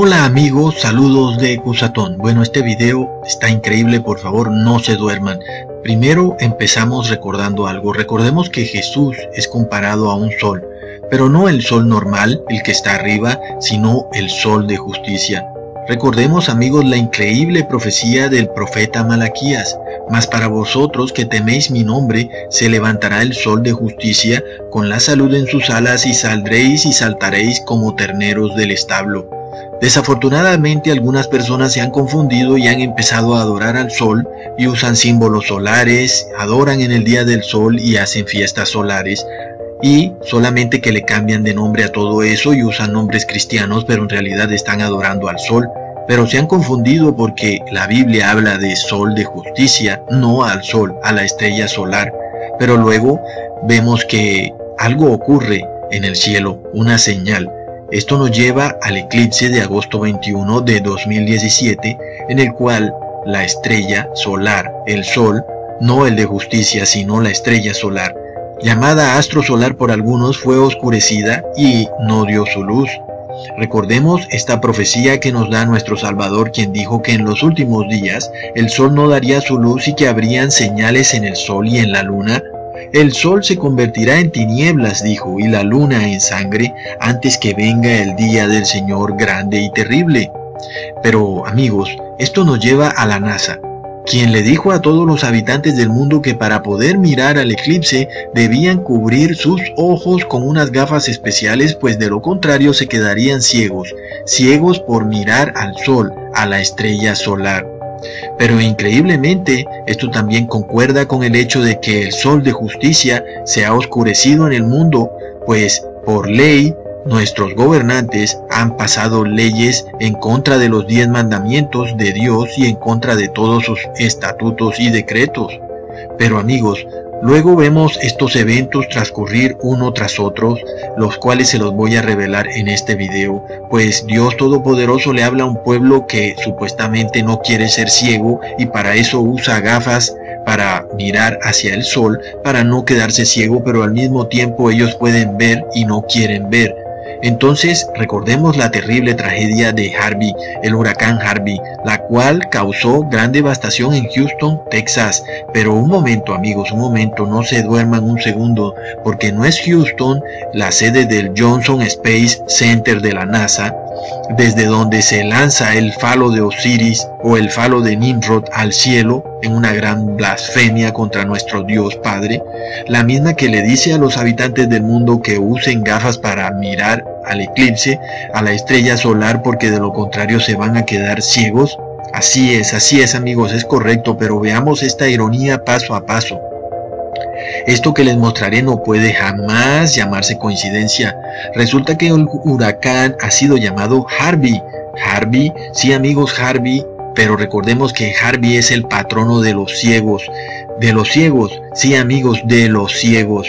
Hola amigos, saludos de Cusatón. Bueno, este video está increíble, por favor no se duerman. Primero empezamos recordando algo. Recordemos que Jesús es comparado a un sol, pero no el sol normal, el que está arriba, sino el sol de justicia. Recordemos amigos la increíble profecía del profeta Malaquías. Mas para vosotros que teméis mi nombre, se levantará el sol de justicia con la salud en sus alas y saldréis y saltaréis como terneros del establo. Desafortunadamente algunas personas se han confundido y han empezado a adorar al sol y usan símbolos solares, adoran en el día del sol y hacen fiestas solares y solamente que le cambian de nombre a todo eso y usan nombres cristianos pero en realidad están adorando al sol. Pero se han confundido porque la Biblia habla de sol de justicia, no al sol, a la estrella solar. Pero luego vemos que algo ocurre en el cielo, una señal. Esto nos lleva al eclipse de agosto 21 de 2017, en el cual la estrella solar, el Sol, no el de justicia, sino la estrella solar, llamada astro solar por algunos, fue oscurecida y no dio su luz. Recordemos esta profecía que nos da nuestro Salvador, quien dijo que en los últimos días el sol no daría su luz y que habrían señales en el sol y en la luna el sol se convertirá en tinieblas, dijo, y la luna en sangre, antes que venga el día del Señor grande y terrible. Pero, amigos, esto nos lleva a la NASA, quien le dijo a todos los habitantes del mundo que para poder mirar al eclipse debían cubrir sus ojos con unas gafas especiales, pues de lo contrario se quedarían ciegos, ciegos por mirar al sol, a la estrella solar. Pero increíblemente, esto también concuerda con el hecho de que el sol de justicia se ha oscurecido en el mundo, pues por ley nuestros gobernantes han pasado leyes en contra de los diez mandamientos de Dios y en contra de todos sus estatutos y decretos. Pero amigos, Luego vemos estos eventos transcurrir uno tras otro, los cuales se los voy a revelar en este video, pues Dios Todopoderoso le habla a un pueblo que supuestamente no quiere ser ciego y para eso usa gafas para mirar hacia el sol, para no quedarse ciego, pero al mismo tiempo ellos pueden ver y no quieren ver. Entonces recordemos la terrible tragedia de Harvey, el huracán Harvey, la cual causó gran devastación en Houston, Texas. Pero un momento amigos, un momento, no se duerman un segundo, porque no es Houston la sede del Johnson Space Center de la NASA, desde donde se lanza el falo de Osiris o el falo de Nimrod al cielo en una gran blasfemia contra nuestro Dios Padre, la misma que le dice a los habitantes del mundo que usen gafas para mirar al eclipse, a la estrella solar, porque de lo contrario se van a quedar ciegos. Así es, así es amigos, es correcto, pero veamos esta ironía paso a paso. Esto que les mostraré no puede jamás llamarse coincidencia. Resulta que el huracán ha sido llamado Harvey. Harvey, sí amigos, Harvey, pero recordemos que Harvey es el patrono de los ciegos. De los ciegos, sí amigos, de los ciegos.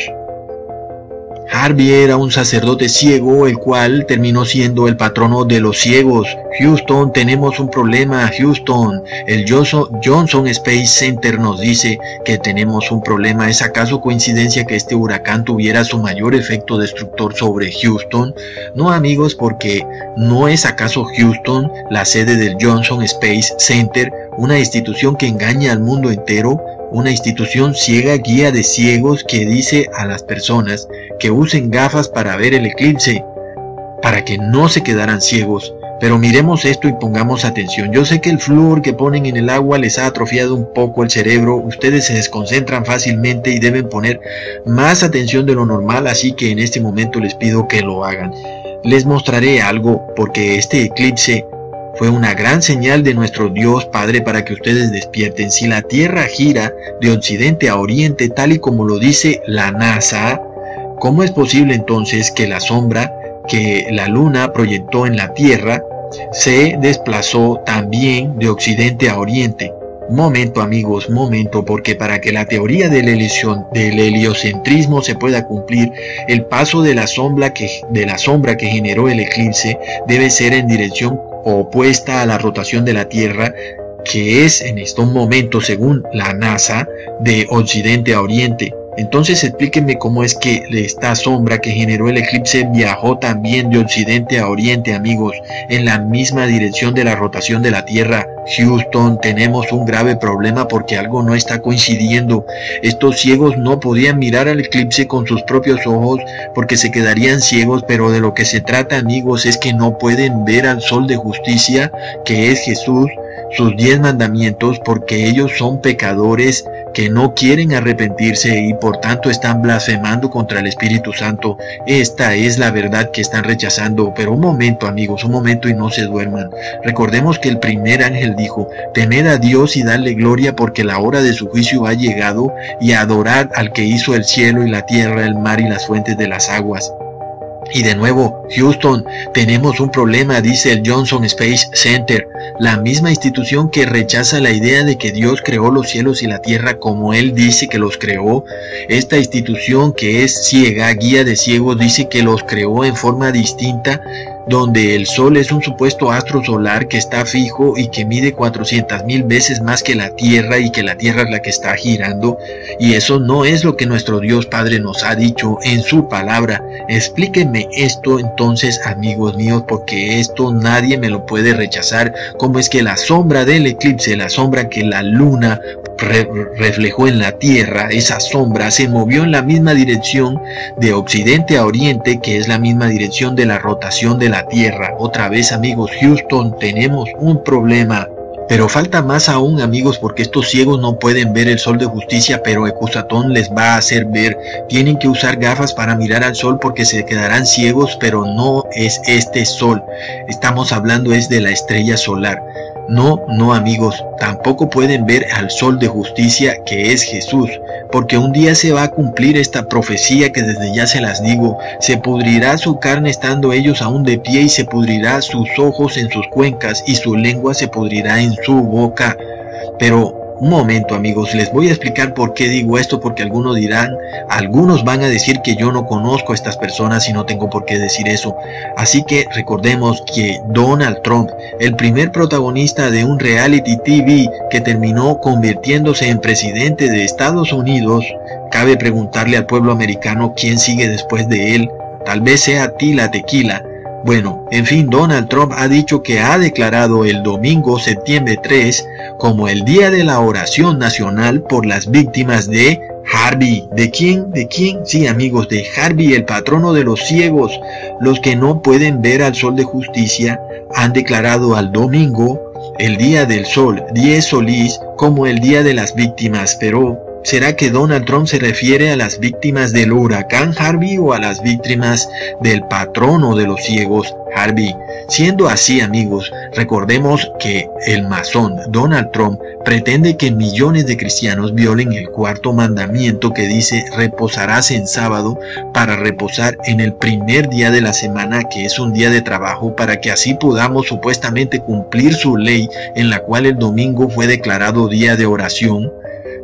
Harvey era un sacerdote ciego, el cual terminó siendo el patrono de los ciegos. Houston, tenemos un problema, Houston. El Johnson Space Center nos dice que tenemos un problema. ¿Es acaso coincidencia que este huracán tuviera su mayor efecto destructor sobre Houston? No amigos, porque no es acaso Houston la sede del Johnson Space Center, una institución que engaña al mundo entero una institución ciega guía de ciegos que dice a las personas que usen gafas para ver el eclipse, para que no se quedaran ciegos. Pero miremos esto y pongamos atención. Yo sé que el flúor que ponen en el agua les ha atrofiado un poco el cerebro, ustedes se desconcentran fácilmente y deben poner más atención de lo normal, así que en este momento les pido que lo hagan. Les mostraré algo porque este eclipse fue una gran señal de nuestro Dios Padre para que ustedes despierten. Si la Tierra gira de occidente a oriente tal y como lo dice la NASA, ¿cómo es posible entonces que la sombra que la Luna proyectó en la Tierra se desplazó también de occidente a oriente? Momento amigos, momento, porque para que la teoría del, heliocentrismo se pueda cumplir, el paso de la, sombra que, de la sombra que generó el eclipse debe ser en dirección opuesta a la rotación de la Tierra, que es en estos momentos, según la NASA, de occidente a oriente. Entonces explíquenme cómo es que esta sombra que generó el eclipse viajó también de occidente a oriente, amigos, en la misma dirección de la rotación de la Tierra. Houston, tenemos un grave problema porque algo no está coincidiendo. Estos ciegos no podían mirar al eclipse con sus propios ojos porque se quedarían ciegos, pero de lo que se trata, amigos, es que no pueden ver al sol de justicia, que es Jesús, sus diez mandamientos, porque ellos son pecadores que no quieren arrepentirse y por tanto están blasfemando contra el Espíritu Santo. Esta es la verdad que están rechazando. Pero un momento amigos, un momento y no se duerman. Recordemos que el primer ángel dijo, temed a Dios y darle gloria porque la hora de su juicio ha llegado y adorad al que hizo el cielo y la tierra, el mar y las fuentes de las aguas. Y de nuevo, Houston, tenemos un problema, dice el Johnson Space Center, la misma institución que rechaza la idea de que Dios creó los cielos y la tierra como Él dice que los creó. Esta institución que es ciega, guía de ciegos, dice que los creó en forma distinta donde el Sol es un supuesto astro solar que está fijo y que mide 400 mil veces más que la Tierra y que la Tierra es la que está girando. Y eso no es lo que nuestro Dios Padre nos ha dicho en su palabra. Explíquenme esto entonces, amigos míos, porque esto nadie me lo puede rechazar. Como es que la sombra del eclipse, la sombra que la luna reflejó en la Tierra, esa sombra se movió en la misma dirección de occidente a oriente, que es la misma dirección de la rotación de la Tierra. Otra vez amigos, Houston, tenemos un problema. Pero falta más aún amigos porque estos ciegos no pueden ver el sol de justicia, pero Ecusatón les va a hacer ver. Tienen que usar gafas para mirar al sol porque se quedarán ciegos, pero no es este sol. Estamos hablando es de la estrella solar. No, no amigos, tampoco pueden ver al sol de justicia que es Jesús, porque un día se va a cumplir esta profecía que desde ya se las digo, se pudrirá su carne estando ellos aún de pie y se pudrirá sus ojos en sus cuencas y su lengua se pudrirá en su boca. Pero un momento amigos, les voy a explicar por qué digo esto, porque algunos dirán, algunos van a decir que yo no conozco a estas personas y no tengo por qué decir eso. Así que recordemos que Donald Trump, el primer protagonista de un reality TV que terminó convirtiéndose en presidente de Estados Unidos, cabe preguntarle al pueblo americano quién sigue después de él. Tal vez sea Tila Tequila, bueno, en fin, Donald Trump ha dicho que ha declarado el domingo septiembre 3 como el Día de la Oración Nacional por las víctimas de Harvey. ¿De quién? ¿De quién? Sí, amigos, de Harvey, el patrono de los ciegos. Los que no pueden ver al sol de justicia han declarado al domingo el Día del Sol, 10 Solís, como el Día de las Víctimas, pero ¿Será que Donald Trump se refiere a las víctimas del huracán Harvey o a las víctimas del patrono de los ciegos Harvey? Siendo así amigos, recordemos que el masón Donald Trump pretende que millones de cristianos violen el cuarto mandamiento que dice reposarás en sábado para reposar en el primer día de la semana que es un día de trabajo para que así podamos supuestamente cumplir su ley en la cual el domingo fue declarado día de oración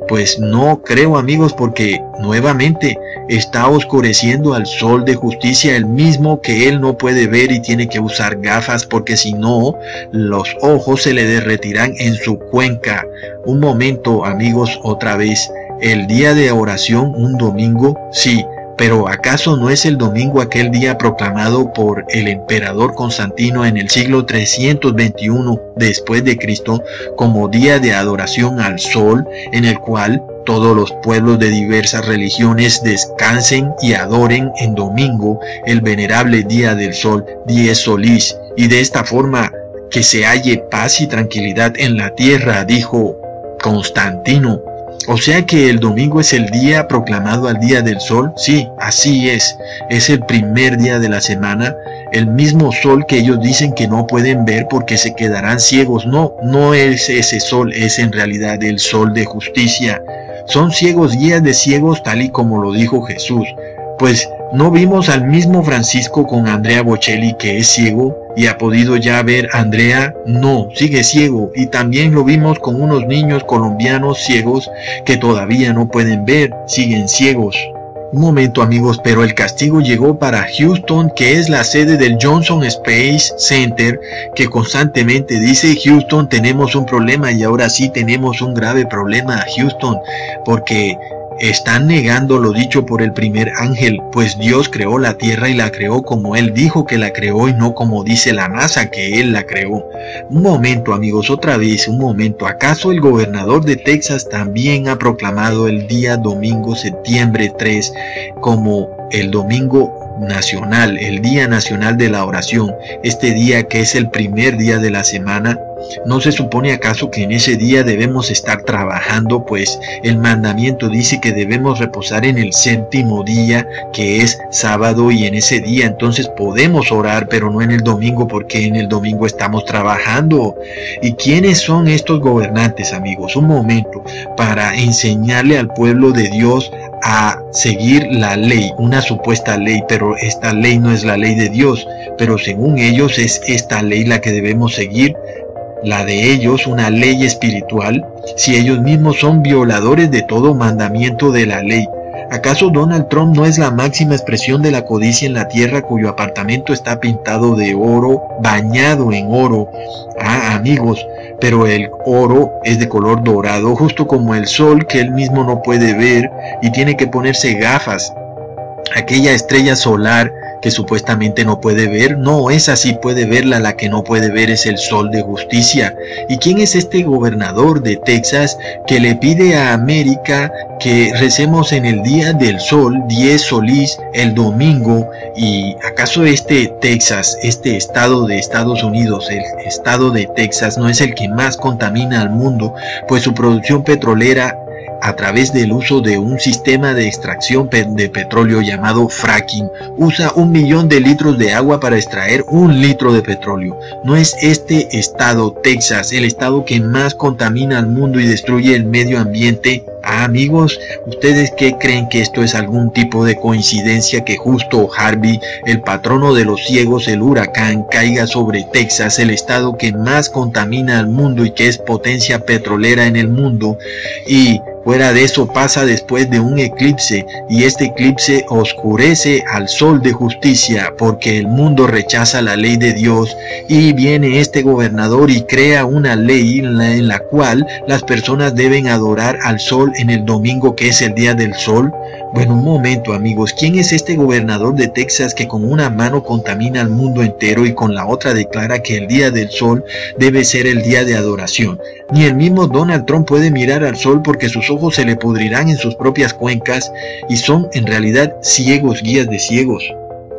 pues no creo amigos porque nuevamente está oscureciendo al sol de justicia el mismo que él no puede ver y tiene que usar gafas porque si no los ojos se le derretirán en su cuenca. Un momento amigos otra vez. El día de oración un domingo, sí, pero ¿acaso no es el domingo aquel día proclamado por el emperador Constantino en el siglo 321 después de Cristo como día de adoración al sol en el cual todos los pueblos de diversas religiones descansen y adoren en domingo el venerable día del sol, diez solís, y de esta forma que se halle paz y tranquilidad en la tierra, dijo Constantino o sea que el domingo es el día proclamado al día del sol. Sí, así es. Es el primer día de la semana. El mismo sol que ellos dicen que no pueden ver porque se quedarán ciegos. No, no es ese sol, es en realidad el sol de justicia. Son ciegos guías de ciegos tal y como lo dijo Jesús. Pues no vimos al mismo Francisco con Andrea Bocelli que es ciego y ha podido ya ver a Andrea, no, sigue ciego y también lo vimos con unos niños colombianos ciegos que todavía no pueden ver, siguen ciegos. Un momento amigos, pero el castigo llegó para Houston, que es la sede del Johnson Space Center, que constantemente dice Houston tenemos un problema y ahora sí tenemos un grave problema Houston, porque están negando lo dicho por el primer ángel, pues Dios creó la tierra y la creó como Él dijo que la creó y no como dice la NASA que Él la creó. Un momento amigos, otra vez, un momento. ¿Acaso el gobernador de Texas también ha proclamado el día domingo septiembre 3 como el domingo nacional, el Día Nacional de la Oración, este día que es el primer día de la semana, ¿no se supone acaso que en ese día debemos estar trabajando? Pues el mandamiento dice que debemos reposar en el séptimo día, que es sábado, y en ese día entonces podemos orar, pero no en el domingo, porque en el domingo estamos trabajando. ¿Y quiénes son estos gobernantes, amigos? Un momento, para enseñarle al pueblo de Dios a seguir la ley, una supuesta ley, pero esta ley no es la ley de Dios, pero según ellos es esta ley la que debemos seguir, la de ellos una ley espiritual, si ellos mismos son violadores de todo mandamiento de la ley. ¿Acaso Donald Trump no es la máxima expresión de la codicia en la tierra cuyo apartamento está pintado de oro, bañado en oro? Ah, amigos, pero el oro es de color dorado, justo como el sol que él mismo no puede ver y tiene que ponerse gafas. Aquella estrella solar que supuestamente no puede ver, no es así, puede verla, la que no puede ver es el sol de justicia. ¿Y quién es este gobernador de Texas que le pide a América que recemos en el día del sol, 10 solís, el domingo? ¿Y acaso este Texas, este estado de Estados Unidos, el estado de Texas, no es el que más contamina al mundo, pues su producción petrolera a través del uso de un sistema de extracción de petróleo llamado fracking, usa un millón de litros de agua para extraer un litro de petróleo. ¿No es este estado, Texas, el estado que más contamina al mundo y destruye el medio ambiente? Ah, amigos, ¿ustedes qué creen que esto es algún tipo de coincidencia que justo Harvey, el patrono de los ciegos, el huracán, caiga sobre Texas, el estado que más contamina al mundo y que es potencia petrolera en el mundo? Y Fuera de eso pasa después de un eclipse y este eclipse oscurece al sol de justicia porque el mundo rechaza la ley de Dios y viene este gobernador y crea una ley en la, cual las personas deben adorar al sol en el domingo que es el día del sol. Bueno, un momento amigos, ¿quién es este gobernador de Texas que con una mano contamina al mundo entero y con la otra declara que el día del sol debe ser el día de adoración? Ni el mismo Donald Trump puede mirar al sol porque sus ojos se le pudrirán en sus propias cuencas y son en realidad ciegos guías de ciegos.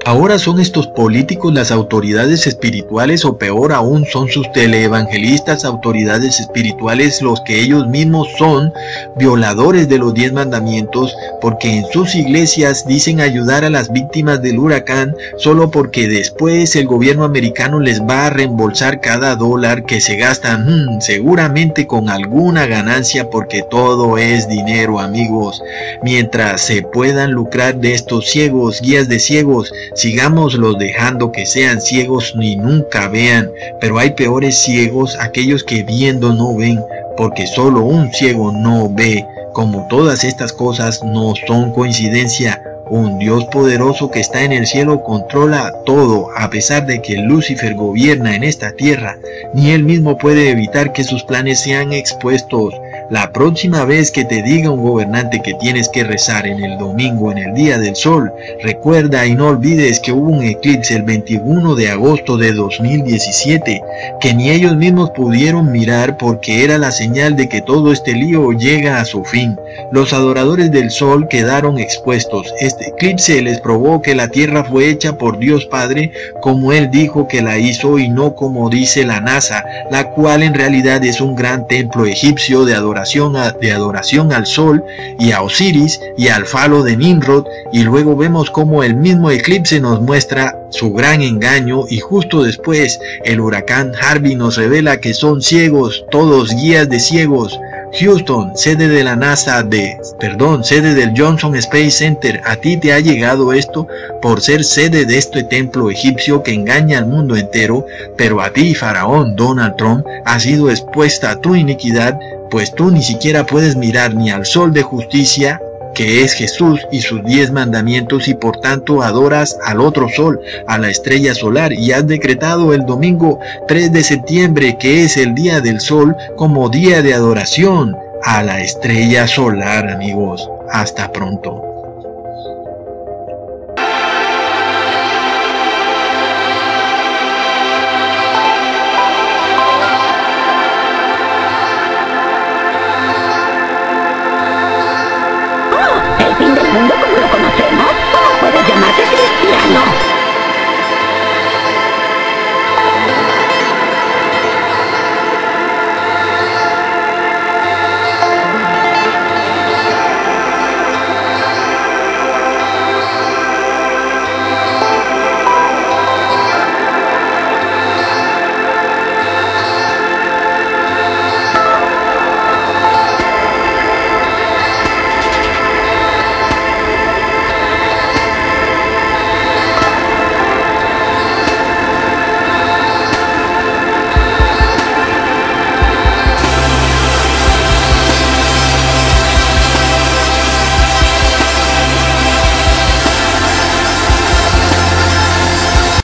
Ahora son estos políticos las autoridades espirituales o peor aún son sus teleevangelistas autoridades espirituales los que ellos mismos son violadores de los diez mandamientos porque en sus iglesias dicen ayudar a las víctimas del huracán solo porque después el gobierno americano les va a reembolsar cada dólar que se gastan hmm, seguramente con alguna ganancia porque todo es dinero amigos. Mientras se puedan lucrar de estos ciegos guías de ciegos Sigámoslos dejando que sean ciegos ni nunca vean, pero hay peores ciegos, aquellos que viendo no ven, porque solo un ciego no ve. Como todas estas cosas no son coincidencia, un Dios poderoso que está en el cielo controla todo, a pesar de que Lucifer gobierna en esta tierra, ni él mismo puede evitar que sus planes sean expuestos. La próxima vez que te diga un gobernante que tienes que rezar en el domingo en el día del sol, recuerda y no olvides que hubo un eclipse el 21 de agosto de 2017, que ni ellos mismos pudieron mirar porque era la señal de que todo este lío llega a su fin. Los adoradores del sol quedaron expuestos. Este eclipse les probó que la tierra fue hecha por Dios Padre como Él dijo que la hizo y no como dice la NASA, la cual en realidad es un gran templo egipcio de adoración de adoración al sol y a Osiris y al falo de Nimrod y luego vemos como el mismo eclipse nos muestra su gran engaño y justo después el huracán Harvey nos revela que son ciegos, todos guías de ciegos. Houston, sede de la NASA de, perdón, sede del Johnson Space Center, a ti te ha llegado esto por ser sede de este templo egipcio que engaña al mundo entero, pero a ti, faraón Donald Trump, ha sido expuesta tu iniquidad pues tú ni siquiera puedes mirar ni al sol de justicia, que es Jesús y sus diez mandamientos, y por tanto adoras al otro sol, a la estrella solar, y has decretado el domingo 3 de septiembre, que es el día del sol, como día de adoración a la estrella solar, amigos. Hasta pronto.